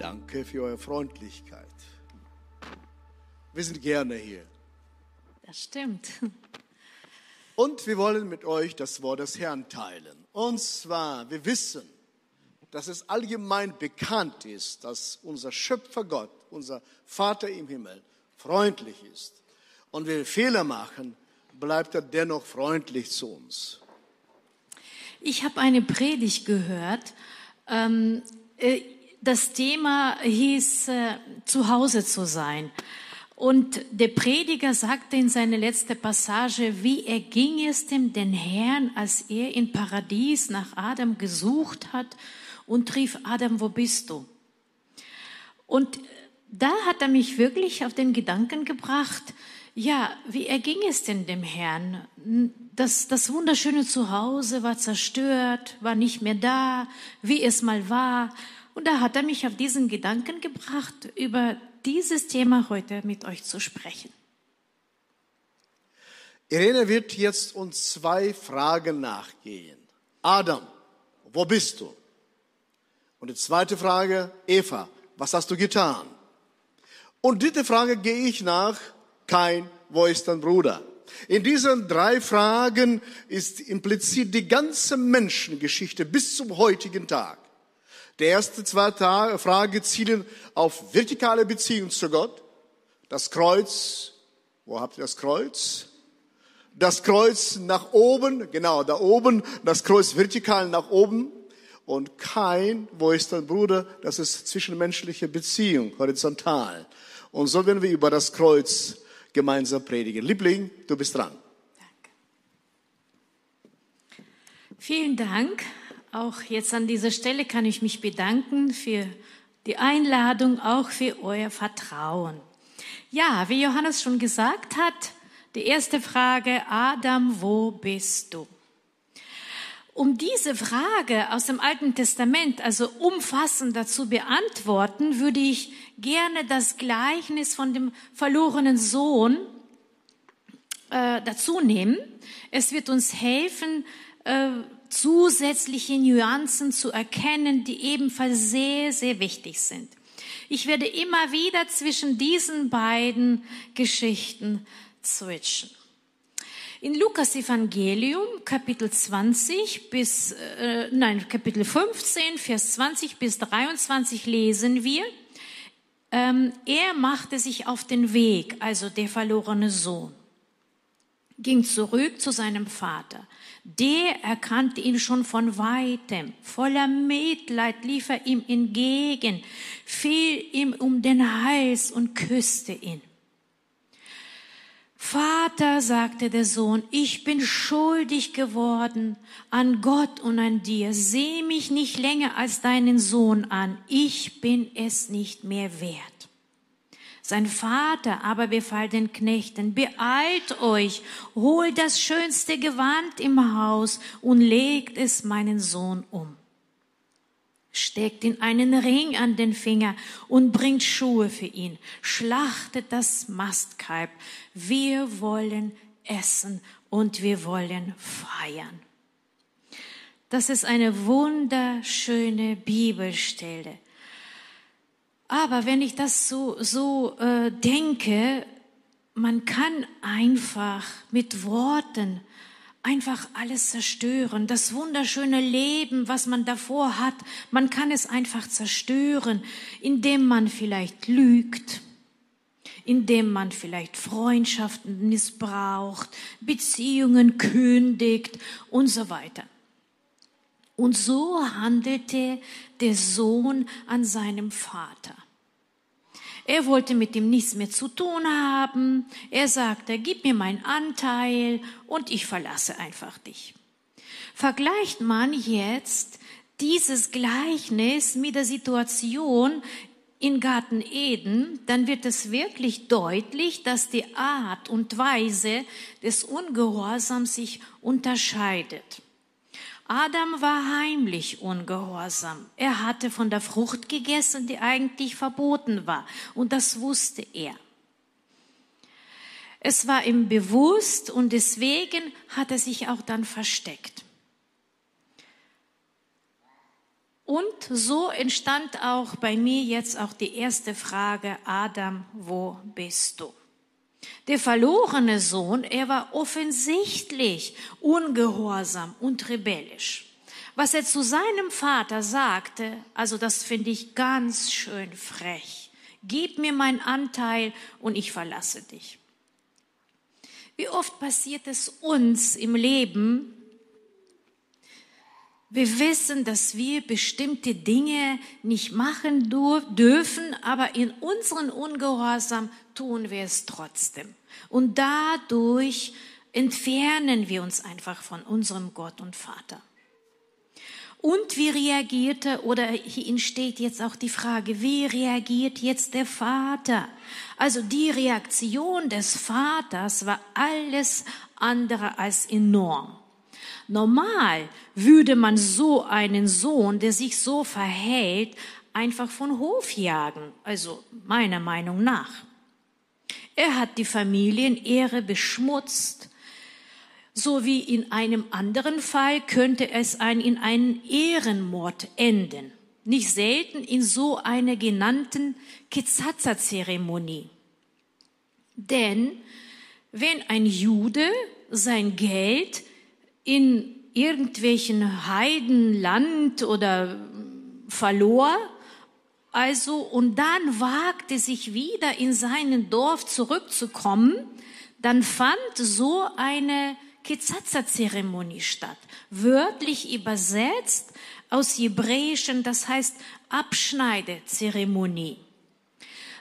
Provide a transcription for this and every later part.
Danke für eure Freundlichkeit. Wir sind gerne hier. Das stimmt. Und wir wollen mit euch das Wort des Herrn teilen. Und zwar, wir wissen, dass es allgemein bekannt ist, dass unser Schöpfer Gott, unser Vater im Himmel, freundlich ist. Und wenn wir Fehler machen, bleibt er dennoch freundlich zu uns. Ich habe eine Predigt gehört. Ähm, äh, das Thema hieß, äh, zu Hause zu sein. Und der Prediger sagte in seiner letzten Passage, wie erging es dem den Herrn, als er in Paradies nach Adam gesucht hat und rief, Adam, wo bist du? Und da hat er mich wirklich auf den Gedanken gebracht, ja, wie erging es denn dem Herrn? Das, das wunderschöne Zuhause war zerstört, war nicht mehr da, wie es mal war. Und da hat er mich auf diesen Gedanken gebracht, über dieses Thema heute mit euch zu sprechen. Irene wird jetzt uns zwei Fragen nachgehen. Adam, wo bist du? Und die zweite Frage, Eva, was hast du getan? Und dritte Frage gehe ich nach, kein, wo ist dein Bruder? In diesen drei Fragen ist implizit die ganze Menschengeschichte bis zum heutigen Tag. Die erste zwei Frage zielen auf vertikale Beziehung zu Gott. Das Kreuz, wo habt ihr das Kreuz? Das Kreuz nach oben, genau, da oben, das Kreuz vertikal nach oben. Und kein, wo ist dein Bruder? Das ist zwischenmenschliche Beziehung, horizontal. Und so werden wir über das Kreuz gemeinsam predigen. Liebling, du bist dran. Danke. Vielen Dank. Auch jetzt an dieser Stelle kann ich mich bedanken für die Einladung, auch für euer Vertrauen. Ja, wie Johannes schon gesagt hat, die erste Frage, Adam, wo bist du? Um diese Frage aus dem Alten Testament also umfassender zu beantworten, würde ich gerne das Gleichnis von dem verlorenen Sohn äh, dazu nehmen. Es wird uns helfen, äh, zusätzliche Nuancen zu erkennen, die ebenfalls sehr, sehr wichtig sind. Ich werde immer wieder zwischen diesen beiden Geschichten switchen. In Lukas Evangelium Kapitel 20 bis äh, nein Kapitel 15 Vers 20 bis 23 lesen wir ähm, er machte sich auf den Weg also der verlorene Sohn ging zurück zu seinem Vater der erkannte ihn schon von weitem. Voller Mitleid lief er ihm entgegen, fiel ihm um den Hals und küsste ihn. Vater, sagte der Sohn, ich bin schuldig geworden an Gott und an dir. Seh mich nicht länger als deinen Sohn an. Ich bin es nicht mehr wert. Sein Vater aber befahl den Knechten, beeilt euch, holt das schönste Gewand im Haus und legt es meinen Sohn um. Steckt ihn einen Ring an den Finger und bringt Schuhe für ihn. Schlachtet das Mastkalb. Wir wollen essen und wir wollen feiern. Das ist eine wunderschöne Bibelstelle. Aber wenn ich das so, so äh, denke, man kann einfach mit Worten einfach alles zerstören. Das wunderschöne Leben, was man davor hat, man kann es einfach zerstören, indem man vielleicht lügt, indem man vielleicht Freundschaften missbraucht, Beziehungen kündigt und so weiter. Und so handelte der Sohn an seinem Vater. Er wollte mit ihm nichts mehr zu tun haben. Er sagte, gib mir meinen Anteil und ich verlasse einfach dich. Vergleicht man jetzt dieses Gleichnis mit der Situation in Garten Eden, dann wird es wirklich deutlich, dass die Art und Weise des Ungehorsams sich unterscheidet. Adam war heimlich ungehorsam. Er hatte von der Frucht gegessen, die eigentlich verboten war. Und das wusste er. Es war ihm bewusst und deswegen hat er sich auch dann versteckt. Und so entstand auch bei mir jetzt auch die erste Frage, Adam, wo bist du? Der verlorene Sohn, er war offensichtlich ungehorsam und rebellisch. Was er zu seinem Vater sagte, also das finde ich ganz schön frech. Gib mir meinen Anteil und ich verlasse dich. Wie oft passiert es uns im Leben, wir wissen, dass wir bestimmte Dinge nicht machen dürfen, aber in unseren Ungehorsam tun wir es trotzdem. Und dadurch entfernen wir uns einfach von unserem Gott und Vater. Und wie reagierte, oder hier entsteht jetzt auch die Frage, wie reagiert jetzt der Vater? Also die Reaktion des Vaters war alles andere als enorm. Normal würde man so einen Sohn, der sich so verhält, einfach von Hof jagen, also meiner Meinung nach. Er hat die Familienehre beschmutzt, so wie in einem anderen Fall könnte es ein, in einen Ehrenmord enden. Nicht selten in so einer genannten Ketzatzer-Zeremonie. Denn wenn ein Jude sein Geld in irgendwelchen Heidenland oder verlor, also und dann wagte sich wieder in seinen Dorf zurückzukommen, dann fand so eine Ketzatzer-Zeremonie statt. Wörtlich übersetzt aus Hebräischen, das heißt Abschneidezeremonie.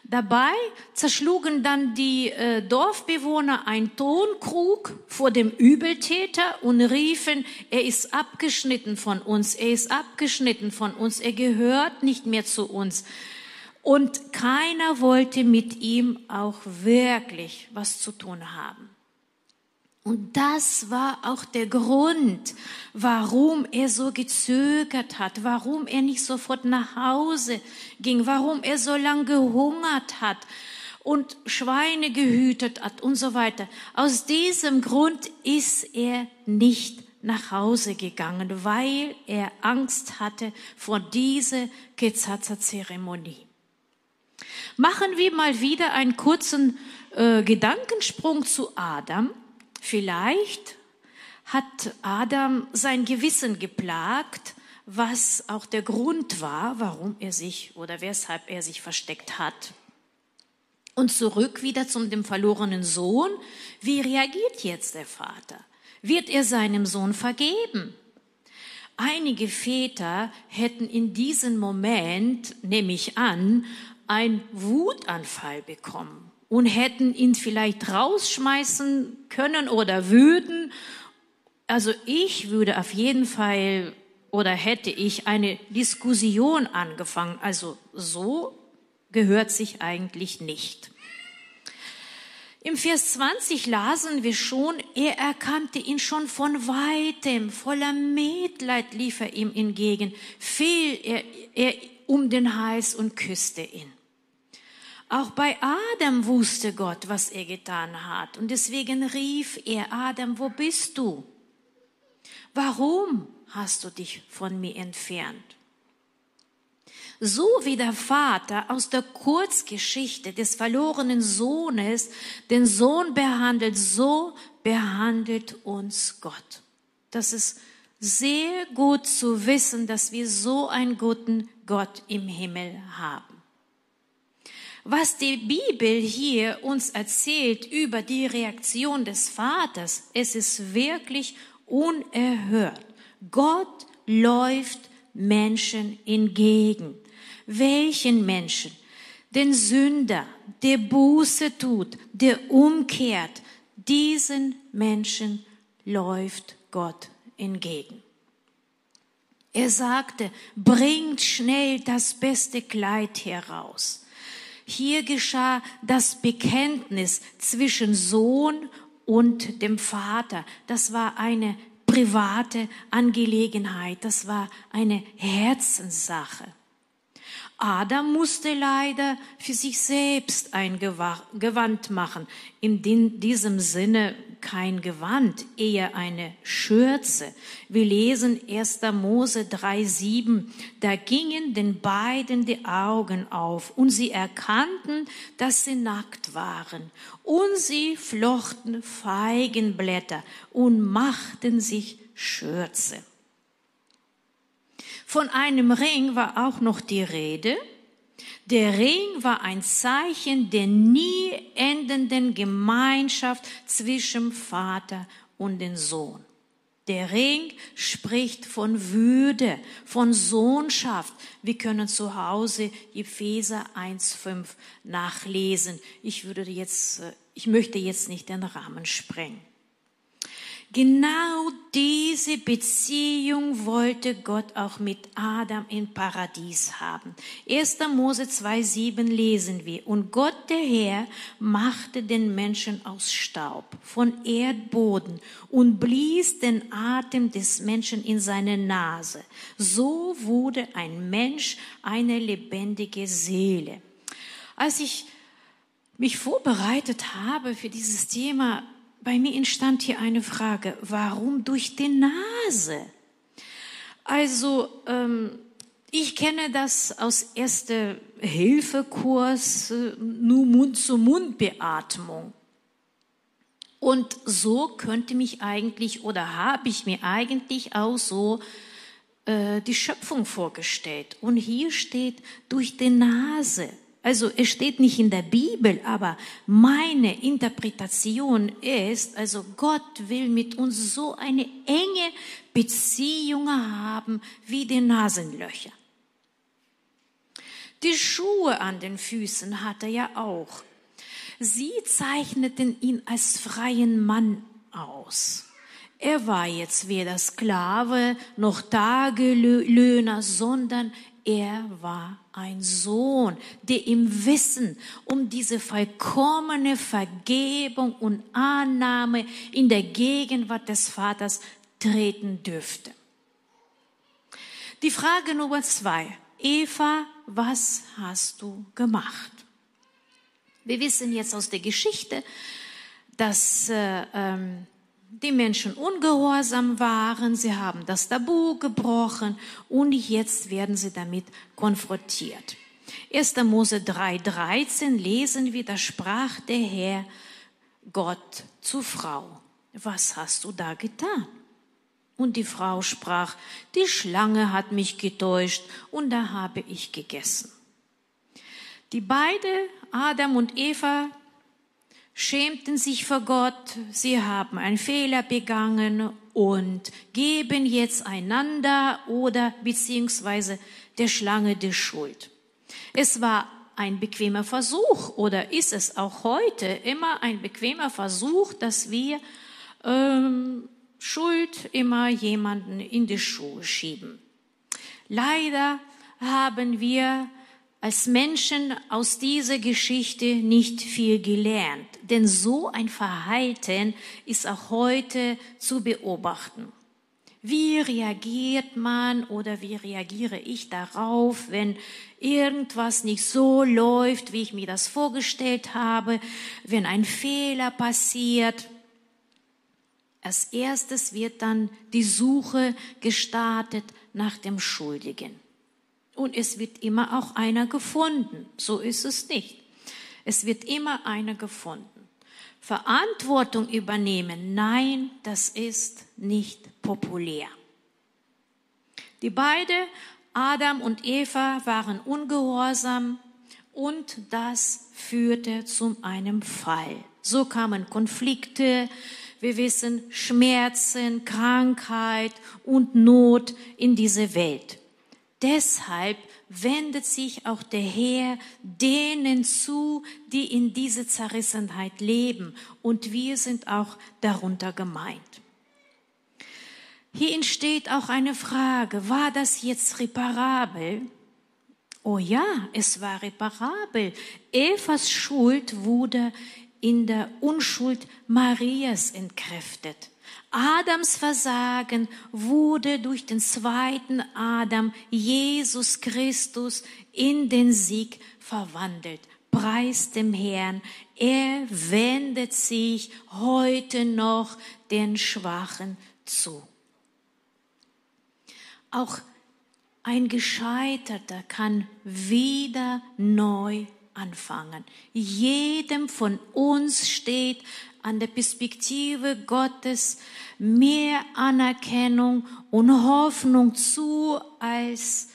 Dabei zerschlugen dann die äh, Dorfbewohner ein Tonkrug vor dem Übeltäter und riefen, er ist abgeschnitten von uns, er ist abgeschnitten von uns, er gehört nicht mehr zu uns. Und keiner wollte mit ihm auch wirklich was zu tun haben. Und das war auch der Grund, warum er so gezögert hat, warum er nicht sofort nach Hause ging, warum er so lange gehungert hat und Schweine gehütet hat und so weiter. Aus diesem Grund ist er nicht nach Hause gegangen, weil er Angst hatte vor dieser Gezatzer-Zeremonie. Machen wir mal wieder einen kurzen äh, Gedankensprung zu Adam. Vielleicht hat Adam sein Gewissen geplagt, was auch der Grund war, warum er sich oder weshalb er sich versteckt hat. Und zurück wieder zum dem verlorenen Sohn. Wie reagiert jetzt der Vater? Wird er seinem Sohn vergeben? Einige Väter hätten in diesem Moment, nehme ich an, einen Wutanfall bekommen und hätten ihn vielleicht rausschmeißen können oder würden. Also ich würde auf jeden Fall oder hätte ich eine Diskussion angefangen. Also so gehört sich eigentlich nicht. Im Vers 20 lasen wir schon, er erkannte ihn schon von weitem, voller Mitleid lief er ihm entgegen, fiel er, er um den Hals und küsste ihn. Auch bei Adam wusste Gott, was er getan hat. Und deswegen rief er Adam, wo bist du? Warum hast du dich von mir entfernt? So wie der Vater aus der Kurzgeschichte des verlorenen Sohnes den Sohn behandelt, so behandelt uns Gott. Das ist sehr gut zu wissen, dass wir so einen guten Gott im Himmel haben. Was die Bibel hier uns erzählt über die Reaktion des Vaters, es ist wirklich unerhört. Gott läuft Menschen entgegen. Welchen Menschen? Den Sünder, der Buße tut, der umkehrt. Diesen Menschen läuft Gott entgegen. Er sagte, bringt schnell das beste Kleid heraus. Hier geschah das Bekenntnis zwischen Sohn und dem Vater. Das war eine private Angelegenheit. Das war eine Herzenssache. Adam musste leider für sich selbst ein Gewand machen. In diesem Sinne, kein Gewand, eher eine Schürze. Wir lesen 1. Mose 3,7. Da gingen den beiden die Augen auf und sie erkannten, dass sie nackt waren. Und sie flochten Feigenblätter und machten sich Schürze. Von einem Ring war auch noch die Rede. Der Ring war ein Zeichen der nie endenden Gemeinschaft zwischen Vater und den Sohn. Der Ring spricht von Würde, von Sohnschaft. Wir können zu Hause Epheser 1,5 nachlesen. Ich würde jetzt, äh, ich möchte jetzt nicht den Rahmen sprengen. Genau diese Beziehung wollte Gott auch mit Adam im Paradies haben. 1. Mose 2,7 lesen wir. Und Gott der Herr machte den Menschen aus Staub, von Erdboden und blies den Atem des Menschen in seine Nase. So wurde ein Mensch eine lebendige Seele. Als ich mich vorbereitet habe für dieses Thema, bei mir entstand hier eine Frage, warum durch die Nase? Also, ähm, ich kenne das aus Erster Hilfekurs, äh, nur Mund-zu-Mund-Beatmung. Und so könnte mich eigentlich oder habe ich mir eigentlich auch so äh, die Schöpfung vorgestellt. Und hier steht durch die Nase. Also es steht nicht in der Bibel, aber meine Interpretation ist, also Gott will mit uns so eine enge Beziehung haben wie die Nasenlöcher. Die Schuhe an den Füßen hat er ja auch. Sie zeichneten ihn als freien Mann aus. Er war jetzt weder Sklave noch Tagelöhner, sondern er war ein Sohn, der im Wissen um diese vollkommene Vergebung und Annahme in der Gegenwart des Vaters treten dürfte. Die Frage Nummer zwei. Eva, was hast du gemacht? Wir wissen jetzt aus der Geschichte, dass äh, ähm, die Menschen ungehorsam waren, sie haben das Tabu gebrochen und jetzt werden sie damit konfrontiert. 1. Mose 3,13 lesen wir, da sprach der Herr Gott zu Frau, was hast du da getan? Und die Frau sprach, die Schlange hat mich getäuscht und da habe ich gegessen. Die beide, Adam und Eva, schämten sich vor Gott, sie haben einen Fehler begangen und geben jetzt einander oder beziehungsweise der Schlange die Schuld. Es war ein bequemer Versuch oder ist es auch heute immer ein bequemer Versuch, dass wir ähm, Schuld immer jemanden in die Schuhe schieben. Leider haben wir als Menschen aus dieser Geschichte nicht viel gelernt, denn so ein Verhalten ist auch heute zu beobachten. Wie reagiert man oder wie reagiere ich darauf, wenn irgendwas nicht so läuft, wie ich mir das vorgestellt habe, wenn ein Fehler passiert? Als erstes wird dann die Suche gestartet nach dem Schuldigen und es wird immer auch einer gefunden. So ist es nicht. Es wird immer einer gefunden. Verantwortung übernehmen, nein, das ist nicht populär. Die beiden, Adam und Eva, waren ungehorsam und das führte zu einem Fall. So kamen Konflikte, wir wissen Schmerzen, Krankheit und Not in diese Welt. Deshalb wendet sich auch der Herr denen zu, die in dieser Zerrissenheit leben. Und wir sind auch darunter gemeint. Hier entsteht auch eine Frage, war das jetzt reparabel? Oh ja, es war reparabel. Evas Schuld wurde in der Unschuld Marias entkräftet. Adams Versagen wurde durch den zweiten Adam, Jesus Christus, in den Sieg verwandelt. Preis dem Herrn. Er wendet sich heute noch den Schwachen zu. Auch ein Gescheiterter kann wieder neu anfangen. Jedem von uns steht an der Perspektive Gottes mehr Anerkennung und Hoffnung zu, als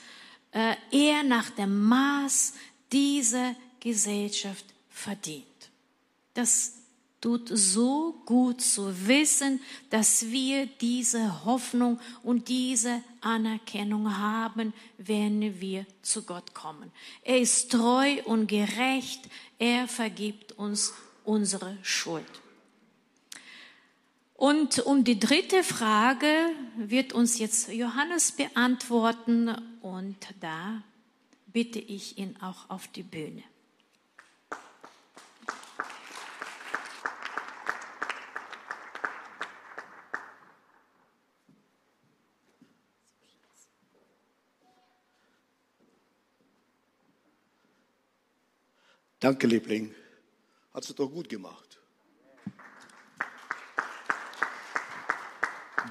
äh, er nach dem Maß dieser Gesellschaft verdient. Das tut so gut zu wissen, dass wir diese Hoffnung und diese Anerkennung haben, wenn wir zu Gott kommen. Er ist treu und gerecht. Er vergibt uns unsere Schuld. Und um die dritte Frage wird uns jetzt Johannes beantworten und da bitte ich ihn auch auf die Bühne. Danke, Liebling. Hast du doch gut gemacht.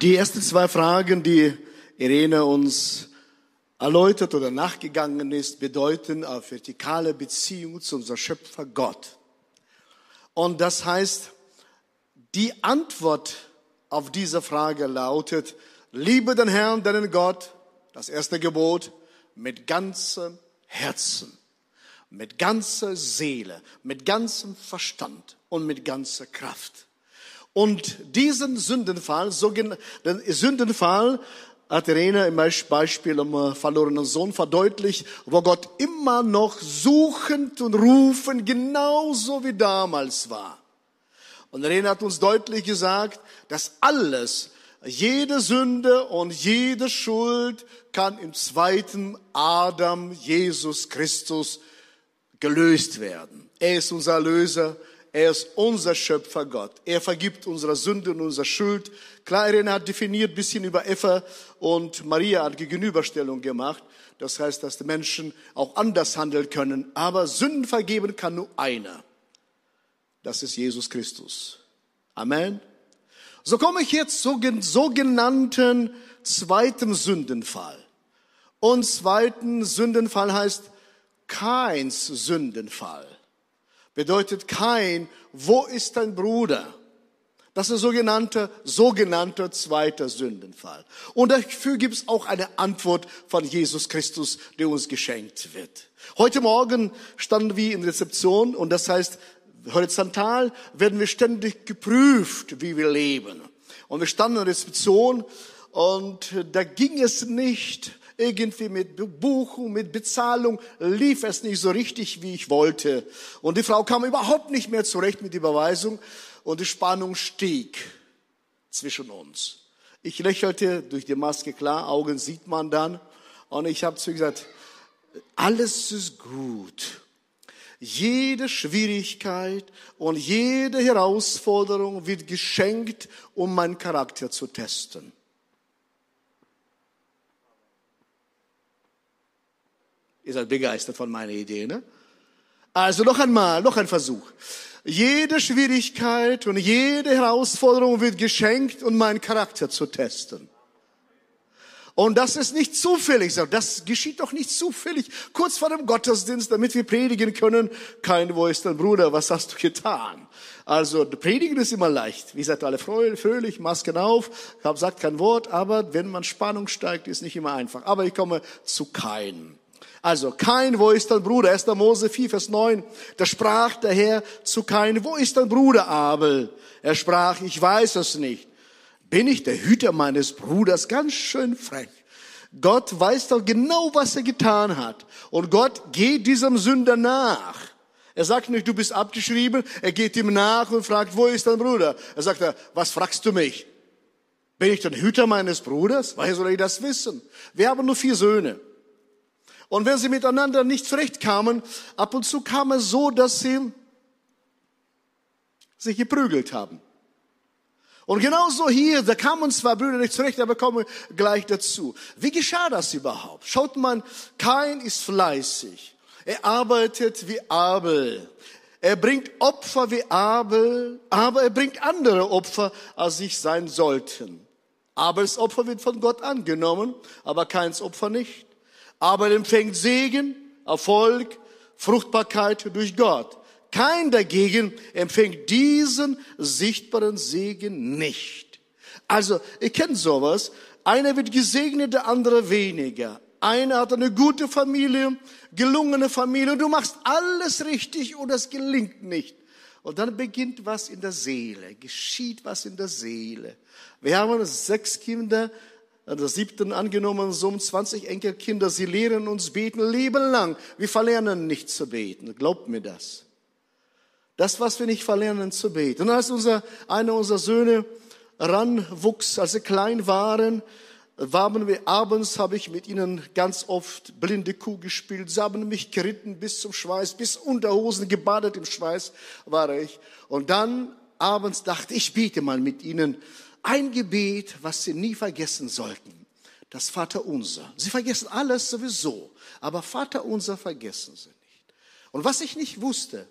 Die ersten zwei Fragen, die Irene uns erläutert oder nachgegangen ist, bedeuten auf vertikale Beziehung zu unserem Schöpfer Gott. Und das heißt, die Antwort auf diese Frage lautet, liebe den Herrn, deinen Gott, das erste Gebot, mit ganzem Herzen, mit ganzer Seele, mit ganzem Verstand und mit ganzer Kraft. Und diesen Sündenfall, den Sündenfall hat Irene im Beispiel am verlorenen Sohn verdeutlicht, wo Gott immer noch suchend und rufend genauso wie damals war. Und Irene hat uns deutlich gesagt, dass alles, jede Sünde und jede Schuld kann im zweiten Adam, Jesus Christus, gelöst werden. Er ist unser Erlöser, er ist unser Schöpfer Gott. Er vergibt unsere Sünde und unsere Schuld. Klar, Irene hat definiert ein bisschen über Eva und Maria hat Gegenüberstellung gemacht. Das heißt, dass die Menschen auch anders handeln können. Aber Sünden vergeben kann nur einer. Das ist Jesus Christus. Amen. So komme ich jetzt zum sogenannten zweiten Sündenfall. Und zweiten Sündenfall heißt keins Sündenfall bedeutet kein, wo ist dein Bruder? Das ist sogenannter, sogenannter zweiter Sündenfall. Und dafür gibt es auch eine Antwort von Jesus Christus, die uns geschenkt wird. Heute Morgen standen wir in Rezeption und das heißt, horizontal werden wir ständig geprüft, wie wir leben. Und wir standen in Rezeption und da ging es nicht irgendwie mit Buchung, mit Bezahlung lief es nicht so richtig, wie ich wollte. Und die Frau kam überhaupt nicht mehr zurecht mit Überweisung und die Spannung stieg zwischen uns. Ich lächelte durch die Maske, klar, Augen sieht man dann. Und ich habe zu ihr gesagt, alles ist gut. Jede Schwierigkeit und jede Herausforderung wird geschenkt, um meinen Charakter zu testen. Ihr seid begeistert von meiner Idee, ne? Also noch einmal, noch ein Versuch. Jede Schwierigkeit und jede Herausforderung wird geschenkt, um meinen Charakter zu testen. Und das ist nicht zufällig, das geschieht doch nicht zufällig. Kurz vor dem Gottesdienst, damit wir predigen können, kein, wo ist dein Bruder, was hast du getan? Also, predigen ist immer leicht. Wie seid alle fröhlich, Masken auf, sagt kein Wort, aber wenn man Spannung steigt, ist nicht immer einfach. Aber ich komme zu keinem. Also kein, wo ist dein Bruder? 1. Mose 4, Vers 9. Da sprach der Herr zu Kain, wo ist dein Bruder Abel? Er sprach, ich weiß es nicht. Bin ich der Hüter meines Bruders? Ganz schön frech. Gott weiß doch genau, was er getan hat. Und Gott geht diesem Sünder nach. Er sagt nicht, du bist abgeschrieben. Er geht ihm nach und fragt, wo ist dein Bruder? Er sagt, was fragst du mich? Bin ich der Hüter meines Bruders? Woher soll ich das wissen? Wir haben nur vier Söhne. Und wenn sie miteinander nicht zurechtkamen, ab und zu kam es so, dass sie sich geprügelt haben. Und genauso hier, da kamen zwei Brüder nicht zurecht, aber kommen gleich dazu. Wie geschah das überhaupt? Schaut mal, kein ist fleißig. Er arbeitet wie Abel. Er bringt Opfer wie Abel, aber er bringt andere Opfer, als sich sein sollten. Abels Opfer wird von Gott angenommen, aber keins Opfer nicht. Abel empfängt Segen, Erfolg, Fruchtbarkeit durch Gott. Kein dagegen empfängt diesen sichtbaren Segen nicht. Also, ihr kennt sowas. Einer wird gesegnet, der andere weniger. Einer hat eine gute Familie, gelungene Familie du machst alles richtig und es gelingt nicht. Und dann beginnt was in der Seele, geschieht was in der Seele. Wir haben sechs Kinder, der siebten angenommen, so um 20 Enkelkinder. Sie lehren uns beten Leben lang. Wir verlernen nicht zu beten. Glaubt mir das. Das, was wir nicht verlernen zu beten. Und als unser, einer unserer Söhne ranwuchs, als sie klein waren, waren wir abends, habe ich mit ihnen ganz oft blinde Kuh gespielt. Sie haben mich geritten bis zum Schweiß, bis Unterhosen, gebadet im Schweiß war ich. Und dann abends dachte ich, bete mal mit ihnen ein Gebet, was sie nie vergessen sollten. Das Vaterunser. Sie vergessen alles sowieso, aber Vaterunser vergessen sie nicht. Und was ich nicht wusste,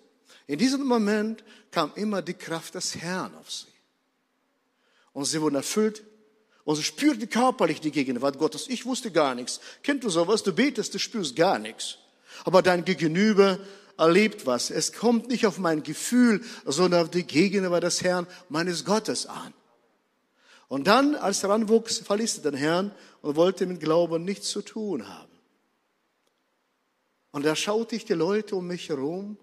in diesem Moment kam immer die Kraft des Herrn auf sie. Und sie wurden erfüllt und sie spürten körperlich die Gegenwart Gottes. Ich wusste gar nichts. Kennt du sowas? Du betest, du spürst gar nichts. Aber dein Gegenüber erlebt was. Es kommt nicht auf mein Gefühl, sondern auf die Gegenwart des Herrn, meines Gottes an. Und dann, als er ranwuchs, verließ er den Herrn und wollte mit Glauben nichts zu tun haben. Und da schaute ich die Leute um mich herum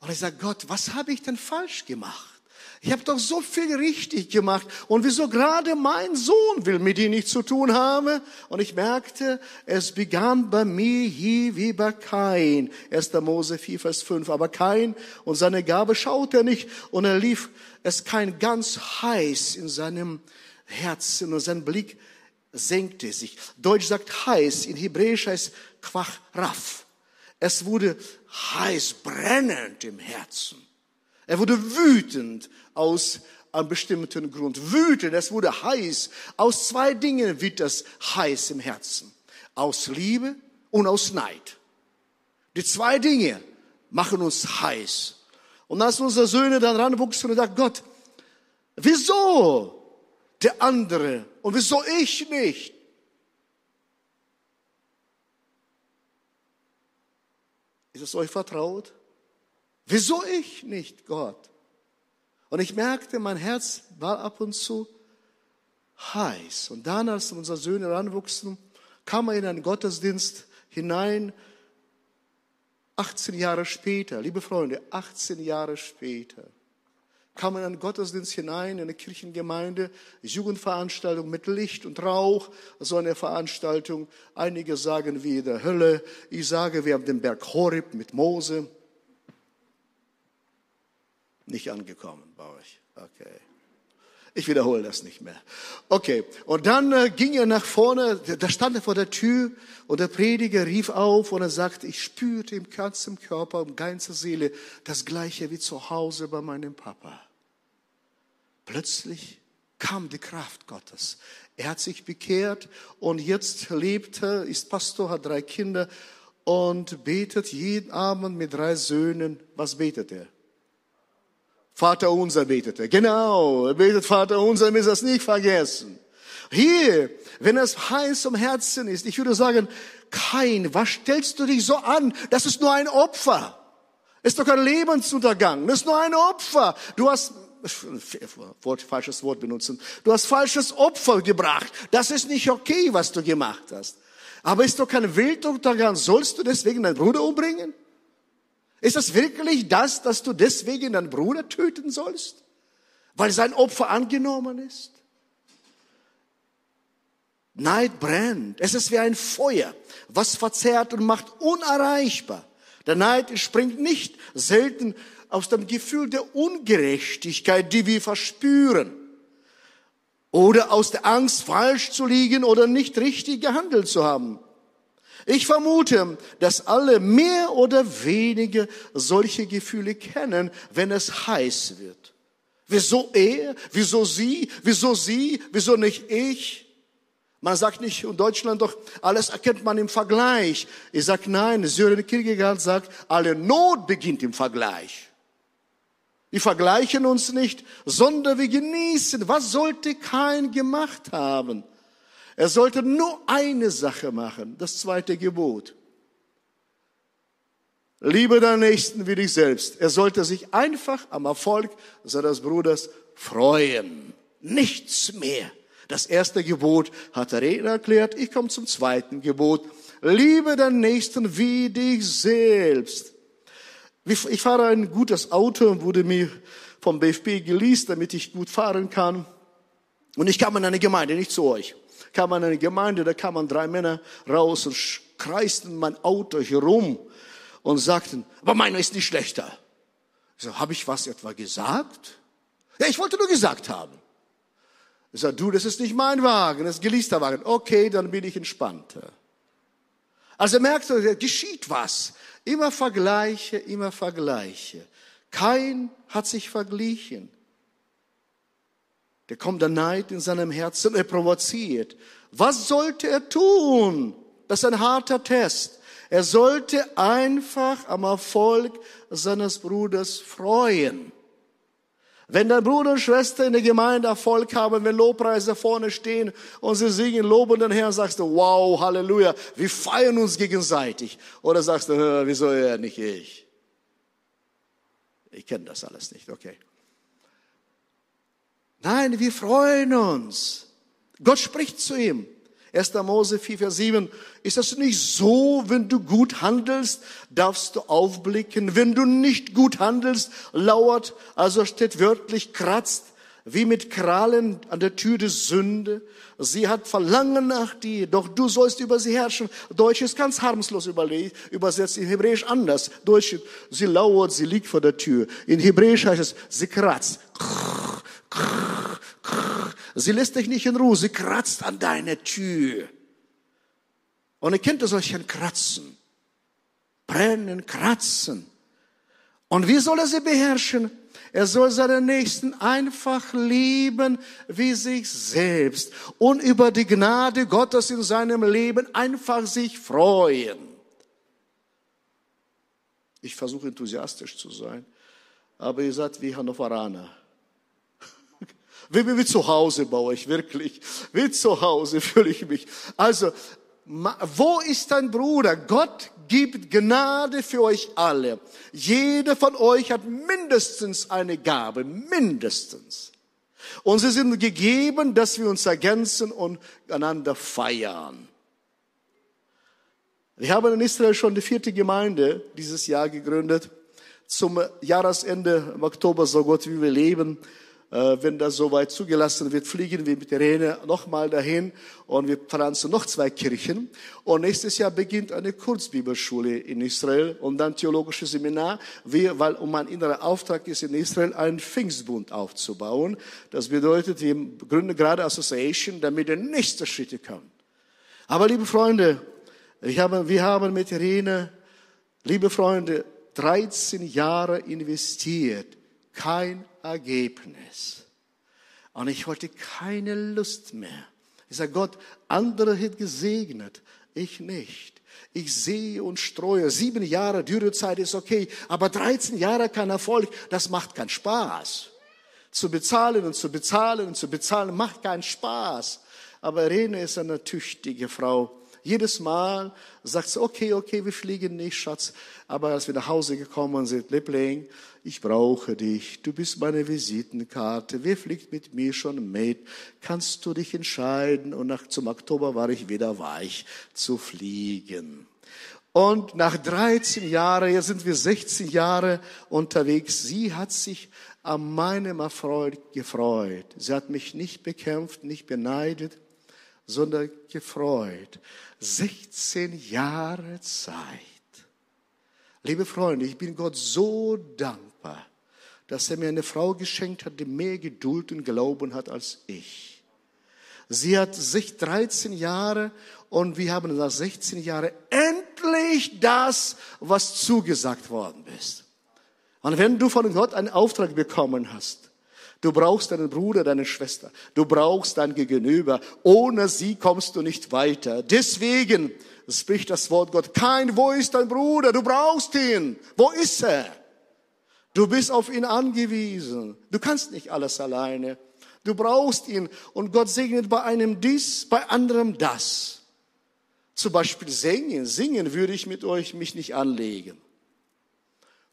und ich sage, Gott, was habe ich denn falsch gemacht? Ich habe doch so viel richtig gemacht. Und wieso gerade mein Sohn will mit ihm nichts zu tun haben? Und ich merkte, es begann bei mir hier wie bei Kain. 1. Mose 4, Vers 5. Aber Kain und seine Gabe schaute er nicht und er lief es kein ganz heiß in seinem Herzen und sein Blick senkte sich. Deutsch sagt heiß, in Hebräisch heißt Quach Raff. Es wurde heiß, brennend im Herzen. Er wurde wütend aus einem bestimmten Grund. Wütend, es wurde heiß. Aus zwei Dingen wird das heiß im Herzen. Aus Liebe und aus Neid. Die zwei Dinge machen uns heiß. Und als unsere Söhne dann ranwuchsen und sagten, Gott, wieso der andere und wieso ich nicht? Ist es euch vertraut? Wieso ich nicht, Gott? Und ich merkte, mein Herz war ab und zu heiß. Und dann, als unsere Söhne heranwuchsen, kam er in einen Gottesdienst hinein, 18 Jahre später, liebe Freunde, 18 Jahre später, kam er in einen Gottesdienst hinein, in eine Kirchengemeinde, Jugendveranstaltung mit Licht und Rauch, so eine Veranstaltung. Einige sagen wie in der Hölle, ich sage, wir haben den Berg Horeb mit Mose nicht angekommen bei euch. Okay. Ich wiederhole das nicht mehr. Okay. Und dann äh, ging er nach vorne, da stand er vor der Tür und der Prediger rief auf und er sagte, ich spürte im ganzen Körper, im ganzen Seele das Gleiche wie zu Hause bei meinem Papa. Plötzlich kam die Kraft Gottes. Er hat sich bekehrt und jetzt lebt er, ist Pastor, hat drei Kinder und betet jeden Abend mit drei Söhnen. Was betet er? Vater unser betete. Genau, er betet Vater unser, wir das nicht vergessen. Hier, wenn es heiß um Herzen ist, ich würde sagen, kein, was stellst du dich so an? Das ist nur ein Opfer. Ist doch kein Lebensuntergang. Das ist nur ein Opfer. Du hast, falsches Wort benutzen. Du hast falsches Opfer gebracht. Das ist nicht okay, was du gemacht hast. Aber ist doch kein Weltuntergang. Sollst du deswegen deinen Bruder umbringen? Ist das wirklich das, dass du deswegen deinen Bruder töten sollst? Weil sein Opfer angenommen ist? Neid brennt. Es ist wie ein Feuer, was verzehrt und macht unerreichbar. Der Neid springt nicht selten aus dem Gefühl der Ungerechtigkeit, die wir verspüren. Oder aus der Angst, falsch zu liegen oder nicht richtig gehandelt zu haben. Ich vermute, dass alle mehr oder weniger solche Gefühle kennen, wenn es heiß wird. Wieso er? Wieso sie? Wieso sie? Wieso nicht ich? Man sagt nicht in Deutschland doch, alles erkennt man im Vergleich. Ich sage nein, Sören Kierkegaard sagt, alle Not beginnt im Vergleich. Wir vergleichen uns nicht, sondern wir genießen. Was sollte kein gemacht haben? Er sollte nur eine Sache machen, das zweite Gebot. Liebe deinen Nächsten wie dich selbst. Er sollte sich einfach am Erfolg seines Bruders freuen. Nichts mehr. Das erste Gebot hat der Redner erklärt. Ich komme zum zweiten Gebot. Liebe deinen Nächsten wie dich selbst. Ich fahre ein gutes Auto und wurde mir vom BFP geleast, damit ich gut fahren kann. Und ich kam in eine Gemeinde, nicht zu euch. Kam in eine Gemeinde, da kamen drei Männer raus und kreisten mein Auto herum und sagten, aber meiner ist nicht schlechter. Ich so, habe ich was etwa gesagt? Ja, ich wollte nur gesagt haben. Ich sage, du, das ist nicht mein Wagen, das ist geleaster Wagen. Okay, dann bin ich entspannter. Also merkt ihr, geschieht was. Immer Vergleiche, immer Vergleiche. Kein hat sich verglichen. Der kommt der Neid in seinem Herzen, er provoziert. Was sollte er tun? Das ist ein harter Test. Er sollte einfach am Erfolg seines Bruders freuen. Wenn dein Bruder und Schwester in der Gemeinde Erfolg haben, wenn Lobpreise vorne stehen und sie singen, loben den Herrn, sagst du, wow, Halleluja, wir feiern uns gegenseitig. Oder sagst du, wieso ja nicht ich? Ich kenne das alles nicht, okay. Nein, wir freuen uns. Gott spricht zu ihm. 1. Mose 4, Vers 7. Ist das nicht so, wenn du gut handelst, darfst du aufblicken. Wenn du nicht gut handelst, lauert, also steht wörtlich, kratzt, wie mit Krallen an der Tür der Sünde. Sie hat Verlangen nach dir, doch du sollst über sie herrschen. Deutsch ist ganz harmlos übersetzt, in Hebräisch anders. Deutsch, sie lauert, sie liegt vor der Tür. In Hebräisch heißt es, sie kratzt. Sie lässt dich nicht in Ruhe, sie kratzt an deine Tür. Und ihr kennt solchen Kratzen. Brennen, kratzen. Und wie soll er sie beherrschen? Er soll seinen Nächsten einfach lieben wie sich selbst und über die Gnade Gottes in seinem Leben einfach sich freuen. Ich versuche enthusiastisch zu sein, aber ihr seid wie Hannoveraner. Wie, wie, wie zu Hause baue ich wirklich. Wie zu Hause fühle ich mich. Also, wo ist dein Bruder? Gott gibt Gnade für euch alle. Jeder von euch hat mindestens eine Gabe, mindestens. Und sie sind gegeben, dass wir uns ergänzen und einander feiern. Wir haben in Israel schon die vierte Gemeinde dieses Jahr gegründet. Zum Jahresende im Oktober, so Gott, wie wir leben, wenn das soweit zugelassen wird, fliegen wir mit der Rene nochmal dahin und wir pflanzen noch zwei Kirchen. Und nächstes Jahr beginnt eine Kurzbibelschule in Israel und dann theologisches Seminar, wir, weil um mein innerer Auftrag ist, in Israel einen Pfingstbund aufzubauen. Das bedeutet, wir gründen gerade Association, damit der nächste Schritte kommt. Aber liebe Freunde, wir haben, wir haben mit Rene, liebe Freunde, 13 Jahre investiert. Kein Ergebnis. Und ich wollte keine Lust mehr. Ich sage, Gott, andere hat gesegnet, ich nicht. Ich sehe und streue. Sieben Jahre Dürrezeit ist okay, aber 13 Jahre kein Erfolg, das macht keinen Spaß. Zu bezahlen und zu bezahlen und zu bezahlen macht keinen Spaß. Aber Rene ist eine tüchtige Frau. Jedes Mal sagt sie, okay, okay, wir fliegen nicht, Schatz. Aber als wir nach Hause gekommen sind, Liebling, ich brauche dich, du bist meine Visitenkarte, wer fliegt mit mir schon mit? Kannst du dich entscheiden? Und nach, zum Oktober war ich wieder weich zu fliegen. Und nach 13 Jahren, jetzt sind wir 16 Jahre unterwegs, sie hat sich an meinem Erfolg gefreut. Sie hat mich nicht bekämpft, nicht beneidet, sondern gefreut. 16 Jahre Zeit. Liebe Freunde, ich bin Gott so dankbar, dass er mir eine Frau geschenkt hat, die mehr Geduld und Glauben hat als ich. Sie hat sich 13 Jahre und wir haben nach 16 Jahren endlich das, was zugesagt worden ist. Und wenn du von Gott einen Auftrag bekommen hast, Du brauchst deinen Bruder, deine Schwester. Du brauchst dein Gegenüber. Ohne sie kommst du nicht weiter. Deswegen spricht das Wort Gott. Kein, wo ist dein Bruder? Du brauchst ihn. Wo ist er? Du bist auf ihn angewiesen. Du kannst nicht alles alleine. Du brauchst ihn. Und Gott segnet bei einem dies, bei anderem das. Zum Beispiel singen. Singen würde ich mit euch mich nicht anlegen.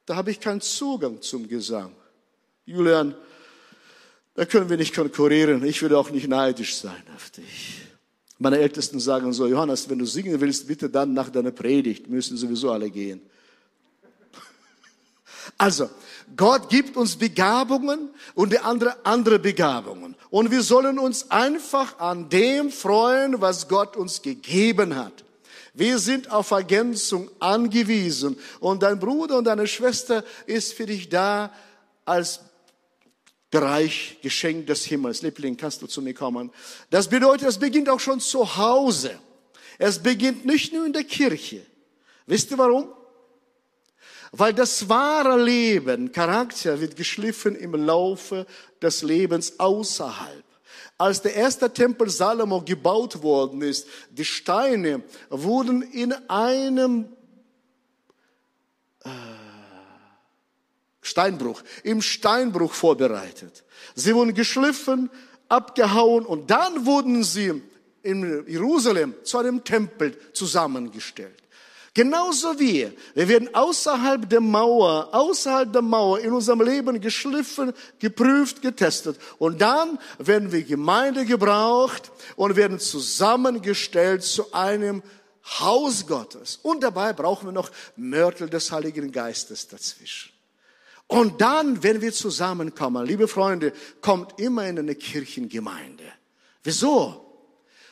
Da habe ich keinen Zugang zum Gesang. Julian, da können wir nicht konkurrieren. Ich würde auch nicht neidisch sein auf dich. Meine Ältesten sagen so, Johannes, wenn du singen willst, bitte dann nach deiner Predigt. Müssen sowieso alle gehen. Also, Gott gibt uns Begabungen und die andere andere Begabungen. Und wir sollen uns einfach an dem freuen, was Gott uns gegeben hat. Wir sind auf Ergänzung angewiesen. Und dein Bruder und deine Schwester ist für dich da als Bereich Geschenk des Himmels. Liebling, kannst du zu mir kommen? Das bedeutet, es beginnt auch schon zu Hause. Es beginnt nicht nur in der Kirche. Wisst ihr warum? Weil das wahre Leben, Charakter wird geschliffen im Laufe des Lebens außerhalb. Als der erste Tempel Salomo gebaut worden ist, die Steine wurden in einem äh, Steinbruch, im Steinbruch vorbereitet. Sie wurden geschliffen, abgehauen und dann wurden sie in Jerusalem zu einem Tempel zusammengestellt. Genauso wie wir werden außerhalb der Mauer, außerhalb der Mauer in unserem Leben geschliffen, geprüft, getestet. Und dann werden wir Gemeinde gebraucht und werden zusammengestellt zu einem Haus Gottes. Und dabei brauchen wir noch Mörtel des Heiligen Geistes dazwischen. Und dann, wenn wir zusammenkommen, liebe Freunde, kommt immer in eine Kirchengemeinde. Wieso?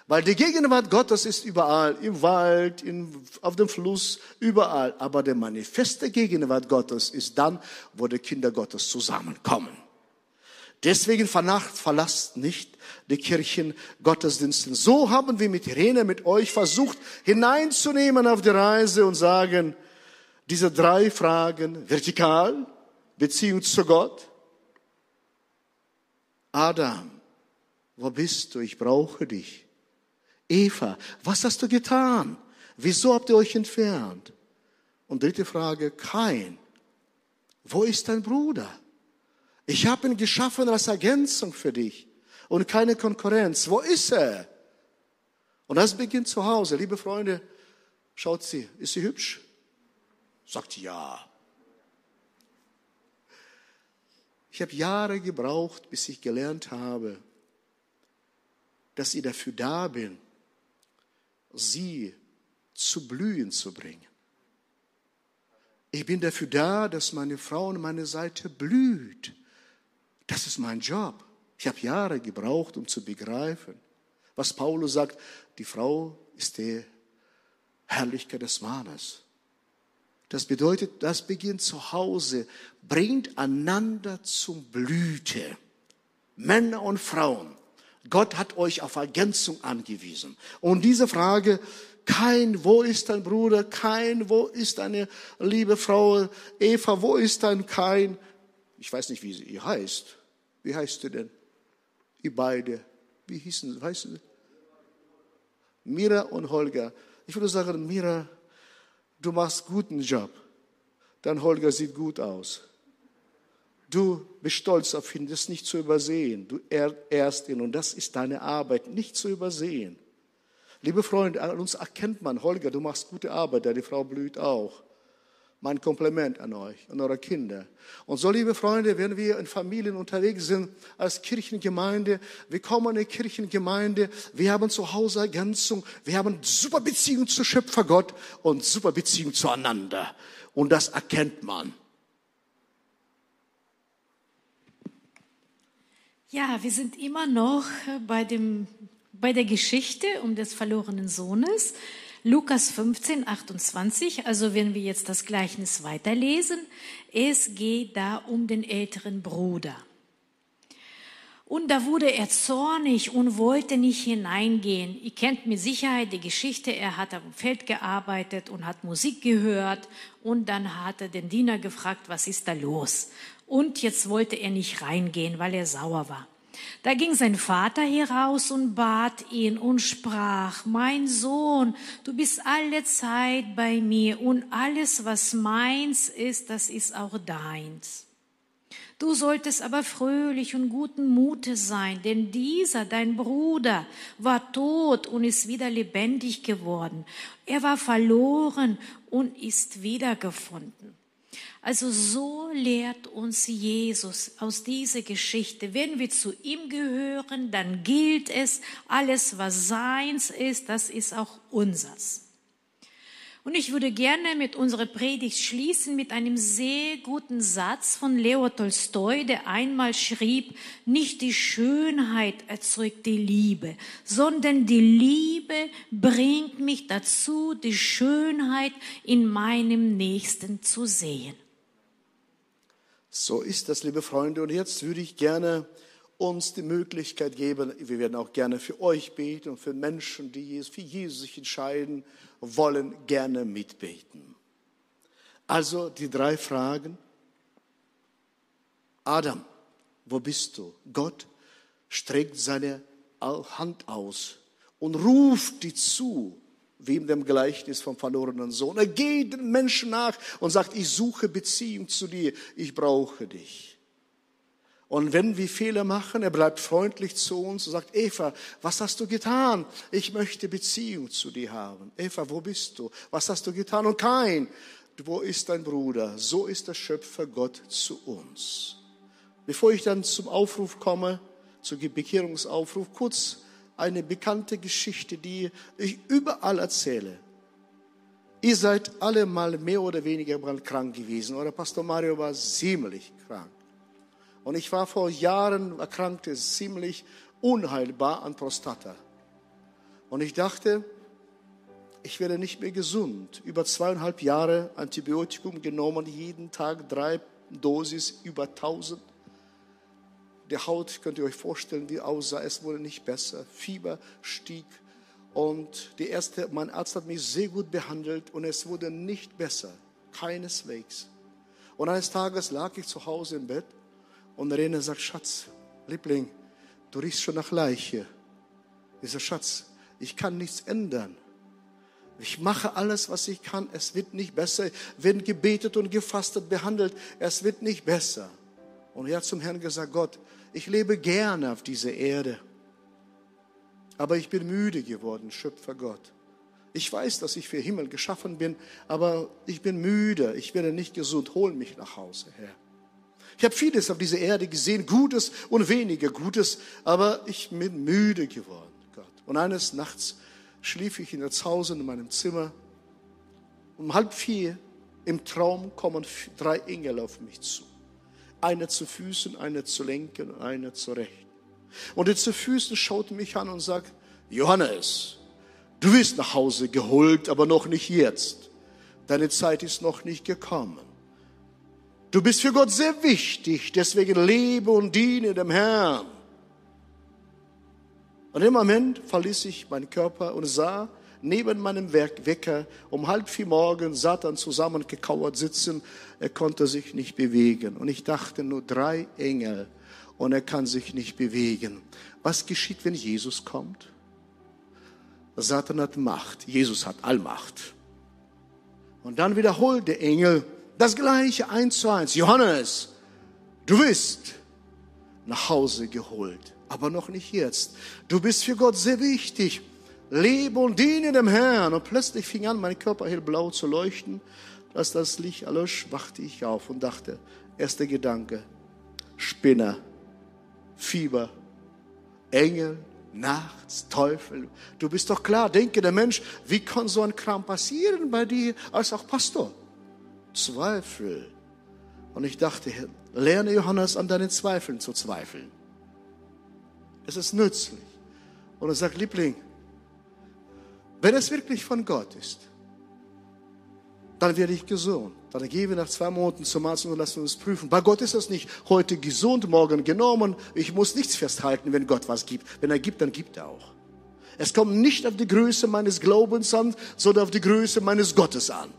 Weil die Gegenwart Gottes ist überall, im Wald, in, auf dem Fluss, überall. Aber der manifeste Gegenwart Gottes ist dann, wo die Kinder Gottes zusammenkommen. Deswegen verlasst nicht die Kirchen Gottesdiensten. So haben wir mit Irene, mit euch versucht, hineinzunehmen auf die Reise und sagen, diese drei Fragen, vertikal, Beziehung zu Gott. Adam, wo bist du? Ich brauche dich. Eva, was hast du getan? Wieso habt ihr euch entfernt? Und dritte Frage, kein. Wo ist dein Bruder? Ich habe ihn geschaffen als Ergänzung für dich und keine Konkurrenz. Wo ist er? Und das beginnt zu Hause. Liebe Freunde, schaut sie, ist sie hübsch? Sagt ja. Ich habe Jahre gebraucht, bis ich gelernt habe, dass ich dafür da bin, sie zu blühen zu bringen. Ich bin dafür da, dass meine Frau an meiner Seite blüht. Das ist mein Job. Ich habe Jahre gebraucht, um zu begreifen, was Paulus sagt, die Frau ist die Herrlichkeit des Mannes. Das bedeutet, das beginnt zu Hause, bringt einander zum Blüte. Männer und Frauen. Gott hat euch auf Ergänzung angewiesen. Und diese Frage, kein, wo ist dein Bruder? Kein, wo ist deine liebe Frau Eva? Wo ist dein Kein? Ich weiß nicht, wie sie ihr heißt. Wie heißt du denn? Ihr beide. Wie hießen sie? Weißt du? Mira und Holger. Ich würde sagen, Mira, du machst guten Job. Dein Holger sieht gut aus. Du bist stolz auf ihn, das nicht zu übersehen. Du ehrst ihn und das ist deine Arbeit, nicht zu übersehen. Liebe Freunde, an uns erkennt man, Holger, du machst gute Arbeit, deine Frau blüht auch. Mein Kompliment an euch, an eure Kinder. Und so, liebe Freunde, wenn wir in Familien unterwegs sind, als Kirchengemeinde, wir kommen in eine Kirchengemeinde, wir haben zu Hause Ergänzung, wir haben super Beziehung zu Schöpfer Gott und super Beziehung zueinander. Und das erkennt man. Ja, wir sind immer noch bei, dem, bei der Geschichte um des verlorenen Sohnes. Lukas 15, 28, also wenn wir jetzt das Gleichnis weiterlesen, es geht da um den älteren Bruder. Und da wurde er zornig und wollte nicht hineingehen. Ihr kennt mit Sicherheit die Geschichte. Er hat am Feld gearbeitet und hat Musik gehört. Und dann hat er den Diener gefragt, was ist da los? Und jetzt wollte er nicht reingehen, weil er sauer war. Da ging sein Vater heraus und bat ihn und sprach, mein Sohn, du bist alle Zeit bei mir und alles, was meins ist, das ist auch deins. Du solltest aber fröhlich und guten Mutes sein, denn dieser, dein Bruder, war tot und ist wieder lebendig geworden. Er war verloren und ist wiedergefunden. Also so lehrt uns Jesus aus dieser Geschichte. Wenn wir zu ihm gehören, dann gilt es, alles was seins ist, das ist auch unsers. Und ich würde gerne mit unserer Predigt schließen mit einem sehr guten Satz von Leo Tolstoi, der einmal schrieb, nicht die Schönheit erzeugt die Liebe, sondern die Liebe bringt mich dazu, die Schönheit in meinem Nächsten zu sehen. So ist das, liebe Freunde. Und jetzt würde ich gerne uns die Möglichkeit geben, wir werden auch gerne für euch beten und für Menschen, die für Jesus sich entscheiden wollen, gerne mitbeten. Also die drei Fragen. Adam, wo bist du? Gott streckt seine Hand aus und ruft dir zu, wie in dem Gleichnis vom verlorenen Sohn. Er geht den Menschen nach und sagt, ich suche Beziehung zu dir, ich brauche dich. Und wenn wir Fehler machen, er bleibt freundlich zu uns und sagt, Eva, was hast du getan? Ich möchte Beziehung zu dir haben. Eva, wo bist du? Was hast du getan? Und kein, wo ist dein Bruder? So ist der Schöpfer Gott zu uns. Bevor ich dann zum Aufruf komme, zum Bekehrungsaufruf, kurz eine bekannte Geschichte, die ich überall erzähle. Ihr seid alle mal mehr oder weniger krank gewesen. Oder Pastor Mario war ziemlich krank. Und ich war vor Jahren erkrankt, ziemlich unheilbar an Prostata. Und ich dachte, ich werde nicht mehr gesund. Über zweieinhalb Jahre Antibiotikum genommen, jeden Tag drei Dosis, über 1000. Die Haut, könnt ihr euch vorstellen, wie aussah. Es wurde nicht besser. Fieber stieg. Und die erste, mein Arzt hat mich sehr gut behandelt und es wurde nicht besser. Keineswegs. Und eines Tages lag ich zu Hause im Bett und Rene sagt, Schatz, Liebling, du riechst schon nach Leiche. Ich sage, Schatz, ich kann nichts ändern. Ich mache alles, was ich kann. Es wird nicht besser. Wenn gebetet und gefastet, behandelt, es wird nicht besser. Und er hat zum Herrn gesagt, Gott, ich lebe gerne auf dieser Erde. Aber ich bin müde geworden, Schöpfer Gott. Ich weiß, dass ich für Himmel geschaffen bin, aber ich bin müde. Ich werde nicht gesund. Hol mich nach Hause, Herr. Ich habe vieles auf dieser Erde gesehen, Gutes und weniger Gutes, aber ich bin müde geworden, Gott. Und eines Nachts schlief ich in das Haus in meinem Zimmer. Um halb vier im Traum kommen drei Engel auf mich zu. Einer zu Füßen, einer zu Lenken und einer zu Rechten. Und der zu Füßen schaut mich an und sagt, Johannes, du wirst nach Hause geholt, aber noch nicht jetzt. Deine Zeit ist noch nicht gekommen. Du bist für Gott sehr wichtig, deswegen lebe und diene dem Herrn. Und im Moment verließ ich meinen Körper und sah neben meinem Wecker um halb vier morgen Satan zusammengekauert sitzen. Er konnte sich nicht bewegen. Und ich dachte nur drei Engel und er kann sich nicht bewegen. Was geschieht, wenn Jesus kommt? Satan hat Macht, Jesus hat Allmacht. Und dann wiederholt der Engel, das gleiche eins zu eins. Johannes, du bist nach Hause geholt, aber noch nicht jetzt. Du bist für Gott sehr wichtig. Lebe und diene dem Herrn. Und plötzlich fing an, mein Körper hellblau zu leuchten. Als das Licht erlosch, wachte ich auf und dachte, erster Gedanke, Spinner, Fieber, Engel, nachts, Teufel. Du bist doch klar, denke der Mensch, wie kann so ein Kram passieren bei dir als auch Pastor? Zweifel. Und ich dachte, lerne Johannes an deinen Zweifeln zu zweifeln. Es ist nützlich. Und er sagt, Liebling, wenn es wirklich von Gott ist, dann werde ich gesund. Dann gehen wir nach zwei Monaten zum Arzt und lassen uns prüfen. Bei Gott ist das nicht heute gesund, morgen genommen. Ich muss nichts festhalten, wenn Gott was gibt. Wenn er gibt, dann gibt er auch. Es kommt nicht auf die Größe meines Glaubens an, sondern auf die Größe meines Gottes an.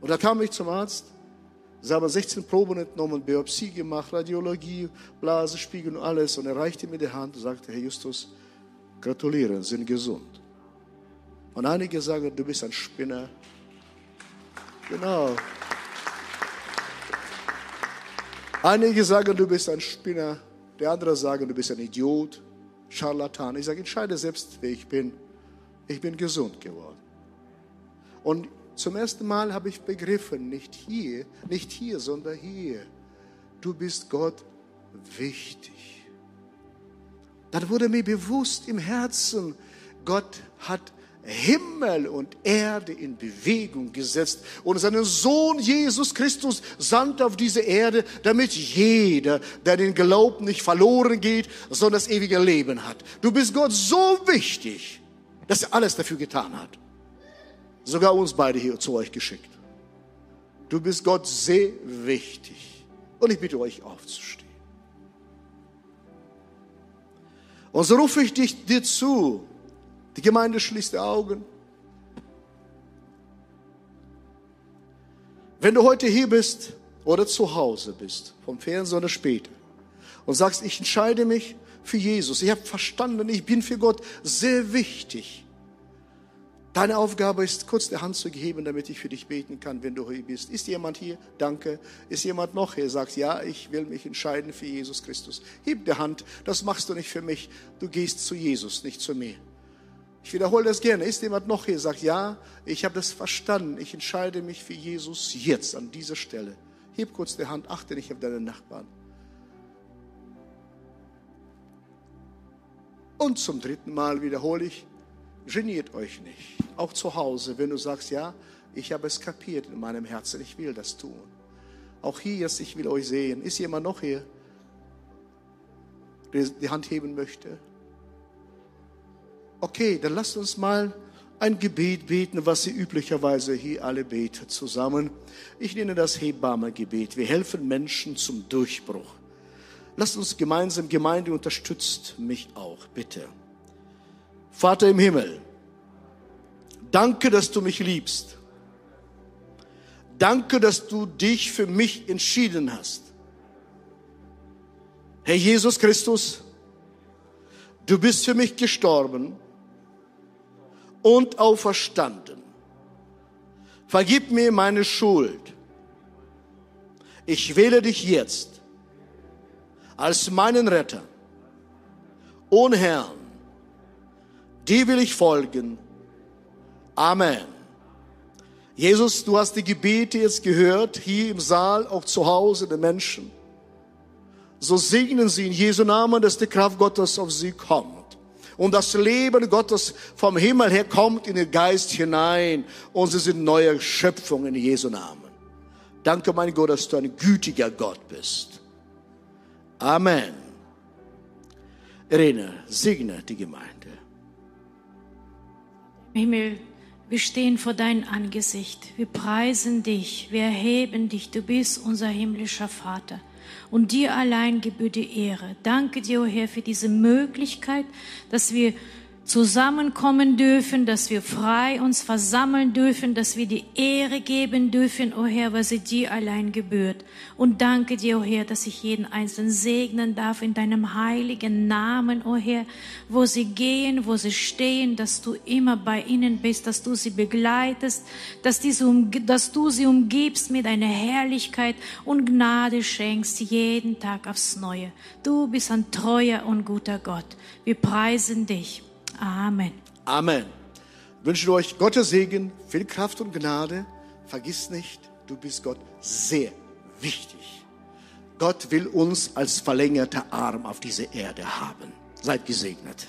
Und da kam ich zum Arzt. Sie haben 16 Proben entnommen, Biopsie gemacht, Radiologie, Blasenspiegel und alles. Und er reichte mir die Hand und sagte, Herr Justus, gratulieren, sind gesund. Und einige sagen, du bist ein Spinner. Genau. Einige sagen, du bist ein Spinner. Die anderen sagen, du bist ein Idiot, Scharlatan. Ich sage, entscheide selbst, wer ich bin. Ich bin gesund geworden. Und zum ersten Mal habe ich begriffen, nicht hier, nicht hier, sondern hier. Du bist Gott wichtig. Dann wurde mir bewusst im Herzen, Gott hat Himmel und Erde in Bewegung gesetzt und seinen Sohn Jesus Christus sandte auf diese Erde, damit jeder, der den Glauben nicht verloren geht, sondern das ewige Leben hat. Du bist Gott so wichtig, dass er alles dafür getan hat. Sogar uns beide hier zu euch geschickt. Du bist Gott sehr wichtig. Und ich bitte euch aufzustehen. Und so rufe ich dich dir zu, die Gemeinde schließt die Augen. Wenn du heute hier bist oder zu Hause bist, vom Fernsehen oder später, und sagst, ich entscheide mich für Jesus, ich habe verstanden, ich bin für Gott sehr wichtig. Deine Aufgabe ist, kurz die Hand zu geben, damit ich für dich beten kann, wenn du hier bist. Ist jemand hier? Danke. Ist jemand noch hier? Sagt, ja, ich will mich entscheiden für Jesus Christus. Heb die Hand. Das machst du nicht für mich. Du gehst zu Jesus, nicht zu mir. Ich wiederhole das gerne. Ist jemand noch hier? Sagt, ja, ich habe das verstanden. Ich entscheide mich für Jesus jetzt an dieser Stelle. Heb kurz die Hand, achte nicht auf deine Nachbarn. Und zum dritten Mal wiederhole ich, geniert euch nicht. Auch zu Hause, wenn du sagst, ja, ich habe es kapiert in meinem Herzen, ich will das tun. Auch hier jetzt, ich will euch sehen. Ist jemand noch hier, der die Hand heben möchte? Okay, dann lasst uns mal ein Gebet beten, was Sie üblicherweise hier alle beten zusammen. Ich nenne das Hebammengebet. Wir helfen Menschen zum Durchbruch. Lasst uns gemeinsam, Gemeinde unterstützt mich auch, bitte. Vater im Himmel, danke, dass du mich liebst. Danke, dass du dich für mich entschieden hast. Herr Jesus Christus, du bist für mich gestorben und auferstanden. Vergib mir meine Schuld. Ich wähle dich jetzt als meinen Retter und Herrn. Die will ich folgen. Amen. Jesus, du hast die Gebete jetzt gehört, hier im Saal, auch zu Hause der Menschen. So segnen sie in Jesu Namen, dass die Kraft Gottes auf sie kommt und das Leben Gottes vom Himmel her kommt in den Geist hinein und sie sind neue Schöpfungen in Jesu Namen. Danke, mein Gott, dass du ein gütiger Gott bist. Amen. Irene, segne die Gemeinde. Himmel, wir stehen vor deinem Angesicht. Wir preisen dich. Wir erheben dich. Du bist unser himmlischer Vater und dir allein gebührt die Ehre. Danke dir, o oh Herr, für diese Möglichkeit, dass wir zusammenkommen dürfen, dass wir frei uns versammeln dürfen, dass wir die Ehre geben dürfen, o oh Herr, weil sie dir allein gebührt. Und danke dir, o oh Herr, dass ich jeden Einzelnen segnen darf in deinem heiligen Namen, o oh Herr, wo sie gehen, wo sie stehen, dass du immer bei ihnen bist, dass du sie begleitest, dass, diese, dass du sie umgibst mit deiner Herrlichkeit und Gnade schenkst jeden Tag aufs Neue. Du bist ein treuer und guter Gott. Wir preisen dich. Amen. Amen. Wünsche euch Gottes Segen, viel Kraft und Gnade. Vergiss nicht, du bist Gott sehr wichtig. Gott will uns als verlängerter Arm auf dieser Erde haben. Seid gesegnet.